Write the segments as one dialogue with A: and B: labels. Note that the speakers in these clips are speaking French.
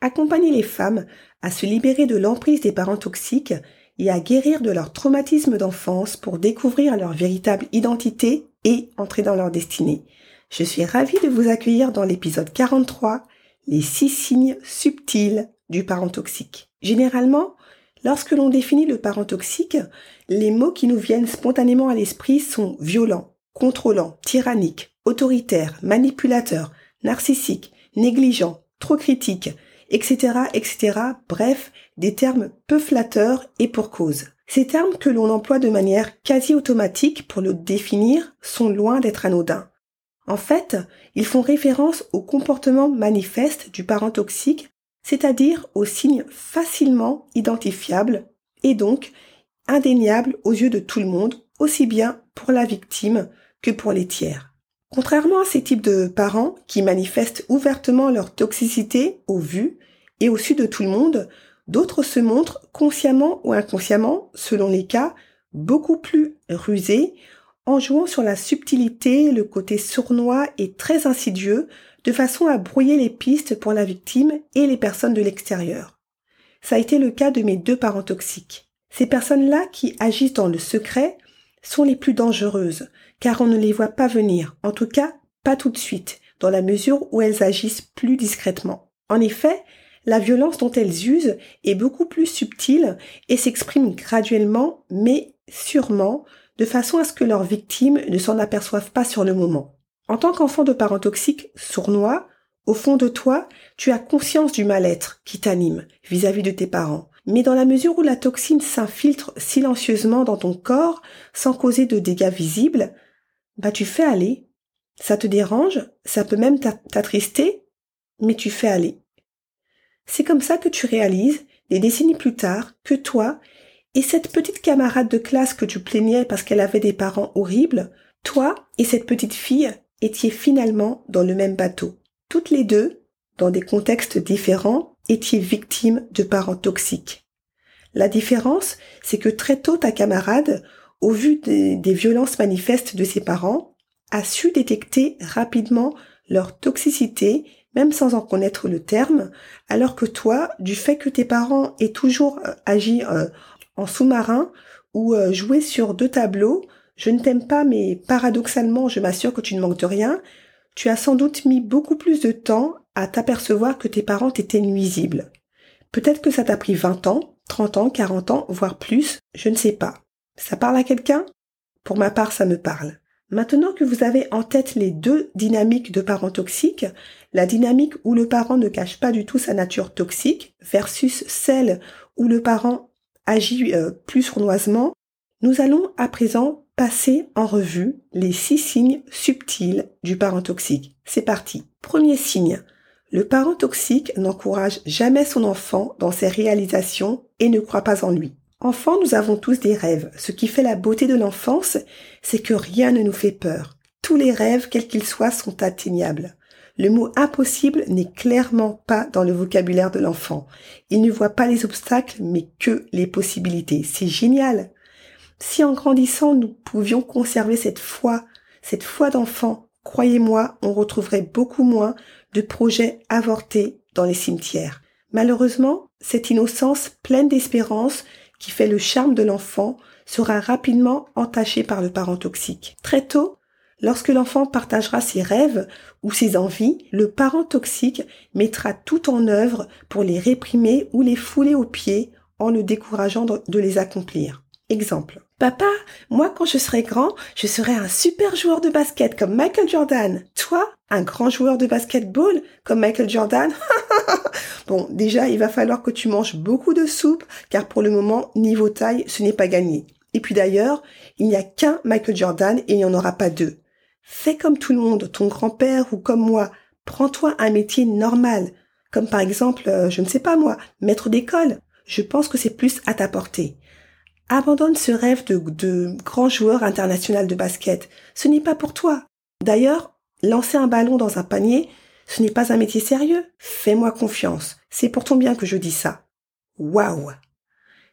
A: Accompagner les femmes à se libérer de l'emprise des parents toxiques et à guérir de leur traumatisme d'enfance pour découvrir leur véritable identité et entrer dans leur destinée. Je suis ravie de vous accueillir dans l'épisode 43, les six signes subtils du parent toxique. Généralement, lorsque l'on définit le parent toxique, les mots qui nous viennent spontanément à l'esprit sont violent, contrôlant, tyrannique, autoritaire, manipulateur, narcissique, négligent, trop critique, etc., etc. Bref, des termes peu flatteurs et pour cause. Ces termes que l'on emploie de manière quasi automatique pour le définir sont loin d'être anodins. En fait, ils font référence au comportement manifeste du parent toxique, c'est-à-dire aux signes facilement identifiables et donc indéniables aux yeux de tout le monde, aussi bien pour la victime que pour les tiers. Contrairement à ces types de parents qui manifestent ouvertement leur toxicité au vu et au su de tout le monde, d'autres se montrent consciemment ou inconsciemment, selon les cas, beaucoup plus rusés, en jouant sur la subtilité, le côté sournois et très insidieux, de façon à brouiller les pistes pour la victime et les personnes de l'extérieur. Ça a été le cas de mes deux parents toxiques. Ces personnes-là qui agissent dans le secret sont les plus dangereuses, car on ne les voit pas venir, en tout cas pas tout de suite, dans la mesure où elles agissent plus discrètement. En effet, la violence dont elles usent est beaucoup plus subtile et s'exprime graduellement, mais sûrement, de façon à ce que leurs victimes ne s'en aperçoivent pas sur le moment. En tant qu'enfant de parents toxiques sournois, au fond de toi, tu as conscience du mal-être qui t'anime vis-à-vis de tes parents. Mais dans la mesure où la toxine s'infiltre silencieusement dans ton corps sans causer de dégâts visibles, bah tu fais aller. Ça te dérange, ça peut même t'attrister, mais tu fais aller. C'est comme ça que tu réalises, des décennies plus tard, que toi et cette petite camarade de classe que tu plaignais parce qu'elle avait des parents horribles, toi et cette petite fille étiez finalement dans le même bateau. Toutes les deux, dans des contextes différents, étiez victimes de parents toxiques? La différence, c'est que très tôt ta camarade, au vu des, des, violences manifestes de ses parents, a su détecter rapidement leur toxicité, même sans en connaître le terme, alors que toi, du fait que tes parents aient toujours euh, agi euh, en sous-marin ou euh, joué sur deux tableaux, je ne t'aime pas, mais paradoxalement, je m'assure que tu ne manques de rien, tu as sans doute mis beaucoup plus de temps à t'apercevoir que tes parents étaient nuisibles. Peut-être que ça t'a pris 20 ans, 30 ans, 40 ans, voire plus, je ne sais pas. Ça parle à quelqu'un? Pour ma part, ça me parle. Maintenant que vous avez en tête les deux dynamiques de parents toxiques, la dynamique où le parent ne cache pas du tout sa nature toxique versus celle où le parent agit euh, plus sournoisement, nous allons à présent passer en revue les six signes subtils du parent toxique. C'est parti. Premier signe. Le parent toxique n'encourage jamais son enfant dans ses réalisations et ne croit pas en lui. Enfant, nous avons tous des rêves. Ce qui fait la beauté de l'enfance, c'est que rien ne nous fait peur. Tous les rêves, quels qu'ils soient, sont atteignables. Le mot impossible n'est clairement pas dans le vocabulaire de l'enfant. Il ne voit pas les obstacles, mais que les possibilités. C'est génial. Si en grandissant, nous pouvions conserver cette foi, cette foi d'enfant, croyez-moi, on retrouverait beaucoup moins de projets avortés dans les cimetières. Malheureusement, cette innocence pleine d'espérance qui fait le charme de l'enfant sera rapidement entaché par le parent toxique. Très tôt, lorsque l'enfant partagera ses rêves ou ses envies, le parent toxique mettra tout en œuvre pour les réprimer ou les fouler aux pieds en le décourageant de les accomplir. Exemple. Papa, moi quand je serai grand, je serai un super joueur de basket comme Michael Jordan. Toi, un grand joueur de basketball comme Michael Jordan Bon, déjà, il va falloir que tu manges beaucoup de soupe, car pour le moment, niveau taille, ce n'est pas gagné. Et puis d'ailleurs, il n'y a qu'un Michael Jordan et il n'y en aura pas deux. Fais comme tout le monde, ton grand-père ou comme moi. Prends-toi un métier normal. comme par exemple, euh, je ne sais pas moi, maître d'école. Je pense que c'est plus à ta portée. Abandonne ce rêve de, grand joueur international de basket. Ce n'est pas pour toi. D'ailleurs, lancer un ballon dans un panier, ce n'est pas un métier sérieux. Fais-moi confiance. C'est pour ton bien que je dis ça. Waouh!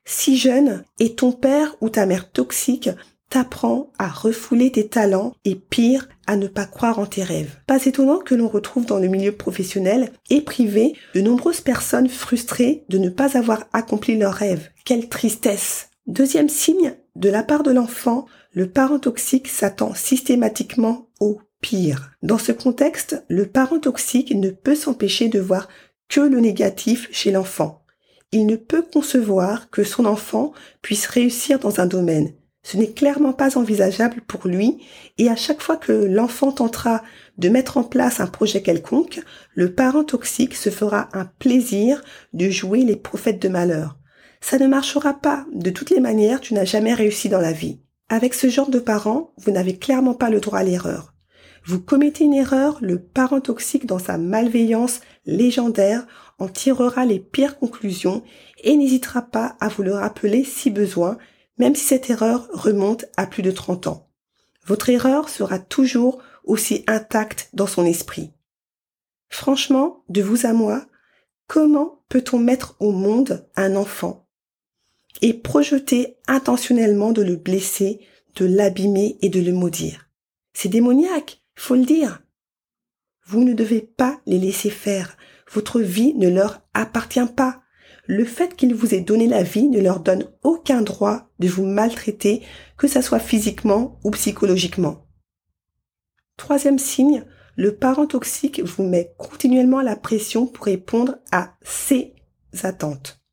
A: Si jeune, et ton père ou ta mère toxique t'apprend à refouler tes talents et pire, à ne pas croire en tes rêves. Pas étonnant que l'on retrouve dans le milieu professionnel et privé de nombreuses personnes frustrées de ne pas avoir accompli leurs rêves. Quelle tristesse! Deuxième signe, de la part de l'enfant, le parent toxique s'attend systématiquement au pire. Dans ce contexte, le parent toxique ne peut s'empêcher de voir que le négatif chez l'enfant. Il ne peut concevoir que son enfant puisse réussir dans un domaine. Ce n'est clairement pas envisageable pour lui et à chaque fois que l'enfant tentera de mettre en place un projet quelconque, le parent toxique se fera un plaisir de jouer les prophètes de malheur. Ça ne marchera pas. De toutes les manières, tu n'as jamais réussi dans la vie. Avec ce genre de parents, vous n'avez clairement pas le droit à l'erreur. Vous commettez une erreur, le parent toxique dans sa malveillance légendaire en tirera les pires conclusions et n'hésitera pas à vous le rappeler si besoin, même si cette erreur remonte à plus de 30 ans. Votre erreur sera toujours aussi intacte dans son esprit. Franchement, de vous à moi, comment peut-on mettre au monde un enfant et projeter intentionnellement de le blesser, de l'abîmer et de le maudire. C'est démoniaque, faut le dire. Vous ne devez pas les laisser faire. Votre vie ne leur appartient pas. Le fait qu'ils vous aient donné la vie ne leur donne aucun droit de vous maltraiter, que ce soit physiquement ou psychologiquement. Troisième signe, le parent toxique vous met continuellement la pression pour répondre à ses attentes.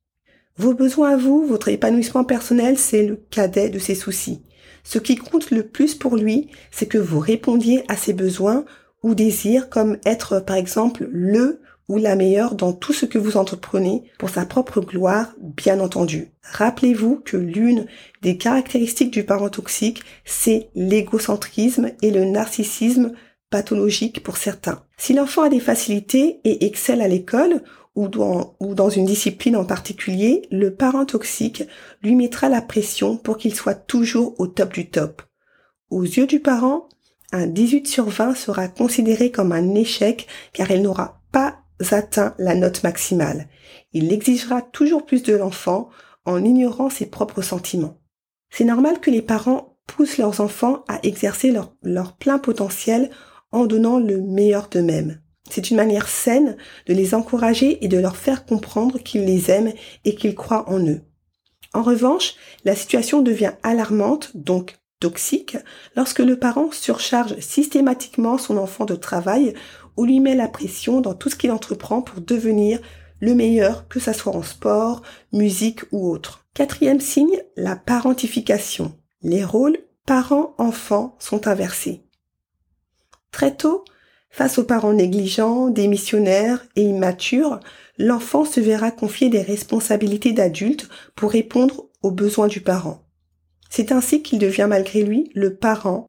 A: Vos besoins à vous, votre épanouissement personnel, c'est le cadet de ses soucis. Ce qui compte le plus pour lui, c'est que vous répondiez à ses besoins ou désirs comme être par exemple le ou la meilleure dans tout ce que vous entreprenez pour sa propre gloire, bien entendu. Rappelez-vous que l'une des caractéristiques du parent toxique, c'est l'égocentrisme et le narcissisme pathologique pour certains. Si l'enfant a des facilités et excelle à l'école ou dans, une discipline en particulier, le parent toxique lui mettra la pression pour qu'il soit toujours au top du top. Aux yeux du parent, un 18 sur 20 sera considéré comme un échec car il n'aura pas atteint la note maximale. Il exigera toujours plus de l'enfant en ignorant ses propres sentiments. C'est normal que les parents poussent leurs enfants à exercer leur plein potentiel en donnant le meilleur d'eux-mêmes. C'est une manière saine de les encourager et de leur faire comprendre qu'ils les aiment et qu'ils croient en eux. En revanche, la situation devient alarmante, donc toxique, lorsque le parent surcharge systématiquement son enfant de travail ou lui met la pression dans tout ce qu'il entreprend pour devenir le meilleur, que ce soit en sport, musique ou autre. Quatrième signe, la parentification. Les rôles parents-enfants sont inversés. Très tôt, Face aux parents négligents, démissionnaires et immatures, l'enfant se verra confier des responsabilités d'adulte pour répondre aux besoins du parent. C'est ainsi qu'il devient malgré lui le parent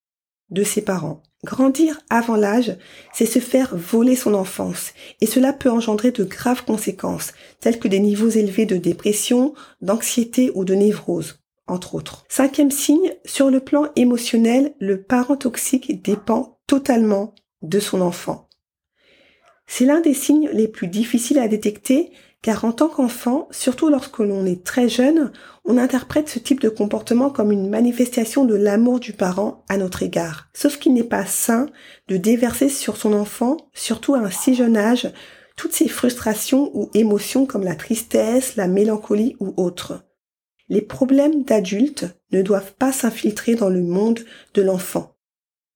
A: de ses parents. Grandir avant l'âge, c'est se faire voler son enfance, et cela peut engendrer de graves conséquences, telles que des niveaux élevés de dépression, d'anxiété ou de névrose, entre autres. Cinquième signe, sur le plan émotionnel, le parent toxique dépend totalement de son enfant. C'est l'un des signes les plus difficiles à détecter car en tant qu'enfant, surtout lorsque l'on est très jeune, on interprète ce type de comportement comme une manifestation de l'amour du parent à notre égard. Sauf qu'il n'est pas sain de déverser sur son enfant, surtout à un si jeune âge, toutes ces frustrations ou émotions comme la tristesse, la mélancolie ou autres. Les problèmes d'adultes ne doivent pas s'infiltrer dans le monde de l'enfant.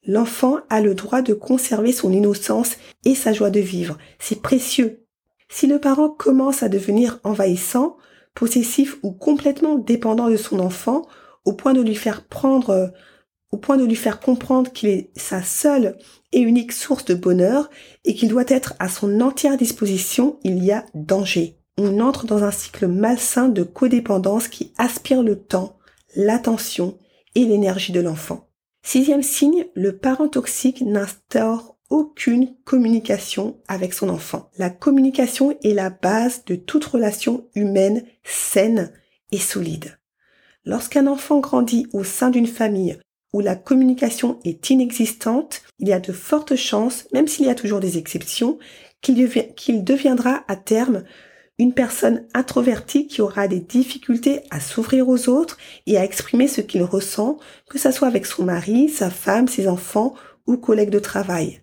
A: L'enfant a le droit de conserver son innocence et sa joie de vivre. C'est précieux. Si le parent commence à devenir envahissant, possessif ou complètement dépendant de son enfant, au point de lui faire prendre, au point de lui faire comprendre qu'il est sa seule et unique source de bonheur et qu'il doit être à son entière disposition, il y a danger. On entre dans un cycle malsain de codépendance qui aspire le temps, l'attention et l'énergie de l'enfant. Sixième signe, le parent toxique n'instaure aucune communication avec son enfant. La communication est la base de toute relation humaine saine et solide. Lorsqu'un enfant grandit au sein d'une famille où la communication est inexistante, il y a de fortes chances, même s'il y a toujours des exceptions, qu'il deviendra à terme une personne introvertie qui aura des difficultés à s'ouvrir aux autres et à exprimer ce qu'il ressent, que ce soit avec son mari, sa femme, ses enfants ou collègues de travail.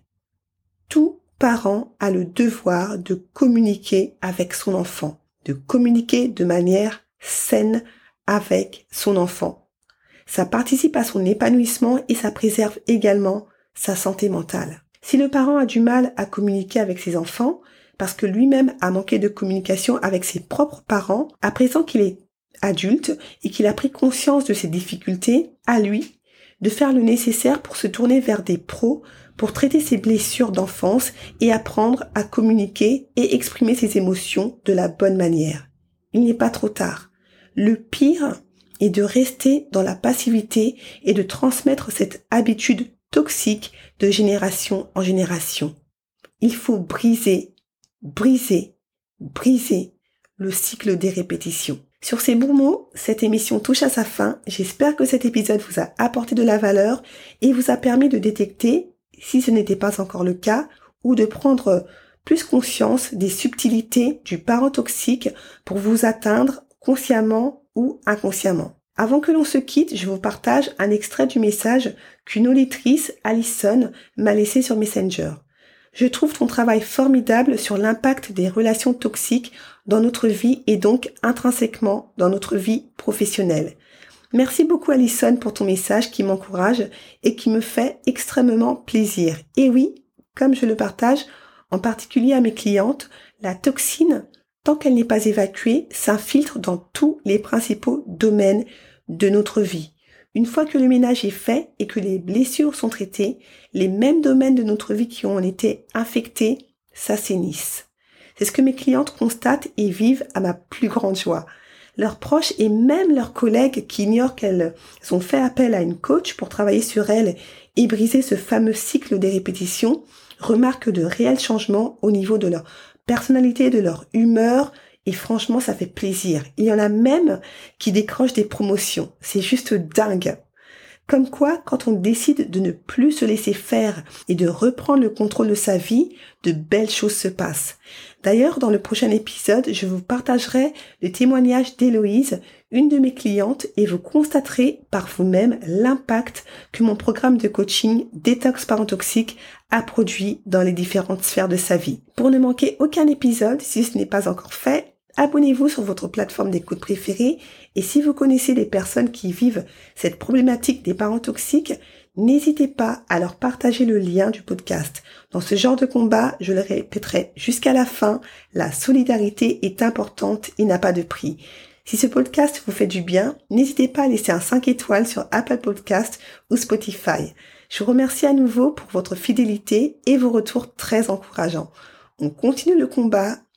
A: Tout parent a le devoir de communiquer avec son enfant, de communiquer de manière saine avec son enfant. Ça participe à son épanouissement et ça préserve également sa santé mentale. Si le parent a du mal à communiquer avec ses enfants, parce que lui-même a manqué de communication avec ses propres parents, à présent qu'il est adulte et qu'il a pris conscience de ses difficultés, à lui de faire le nécessaire pour se tourner vers des pros pour traiter ses blessures d'enfance et apprendre à communiquer et exprimer ses émotions de la bonne manière. Il n'est pas trop tard. Le pire est de rester dans la passivité et de transmettre cette habitude toxique de génération en génération. Il faut briser briser, briser le cycle des répétitions. Sur ces bons mots, cette émission touche à sa fin. J'espère que cet épisode vous a apporté de la valeur et vous a permis de détecter, si ce n'était pas encore le cas, ou de prendre plus conscience des subtilités du parent toxique pour vous atteindre consciemment ou inconsciemment. Avant que l'on se quitte, je vous partage un extrait du message qu'une auditrice, Alison, m'a laissé sur Messenger. Je trouve ton travail formidable sur l'impact des relations toxiques dans notre vie et donc intrinsèquement dans notre vie professionnelle. Merci beaucoup Alison pour ton message qui m'encourage et qui me fait extrêmement plaisir. Et oui, comme je le partage, en particulier à mes clientes, la toxine, tant qu'elle n'est pas évacuée, s'infiltre dans tous les principaux domaines de notre vie. Une fois que le ménage est fait et que les blessures sont traitées, les mêmes domaines de notre vie qui ont été infectés s'assainissent. C'est ce que mes clientes constatent et vivent à ma plus grande joie. Leurs proches et même leurs collègues qui ignorent qu'elles ont fait appel à une coach pour travailler sur elles et briser ce fameux cycle des répétitions remarquent de réels changements au niveau de leur personnalité, de leur humeur, et franchement, ça fait plaisir. Il y en a même qui décrochent des promotions. C'est juste dingue. Comme quoi, quand on décide de ne plus se laisser faire et de reprendre le contrôle de sa vie, de belles choses se passent. D'ailleurs, dans le prochain épisode, je vous partagerai le témoignage d'Héloïse, une de mes clientes, et vous constaterez par vous-même l'impact que mon programme de coaching Détox Parent Toxique a produit dans les différentes sphères de sa vie. Pour ne manquer aucun épisode, si ce n'est pas encore fait, Abonnez-vous sur votre plateforme d'écoute préférée et si vous connaissez des personnes qui vivent cette problématique des parents toxiques, n'hésitez pas à leur partager le lien du podcast. Dans ce genre de combat, je le répéterai jusqu'à la fin, la solidarité est importante et n'a pas de prix. Si ce podcast vous fait du bien, n'hésitez pas à laisser un 5 étoiles sur Apple Podcast ou Spotify. Je vous remercie à nouveau pour votre fidélité et vos retours très encourageants. On continue le combat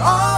A: All about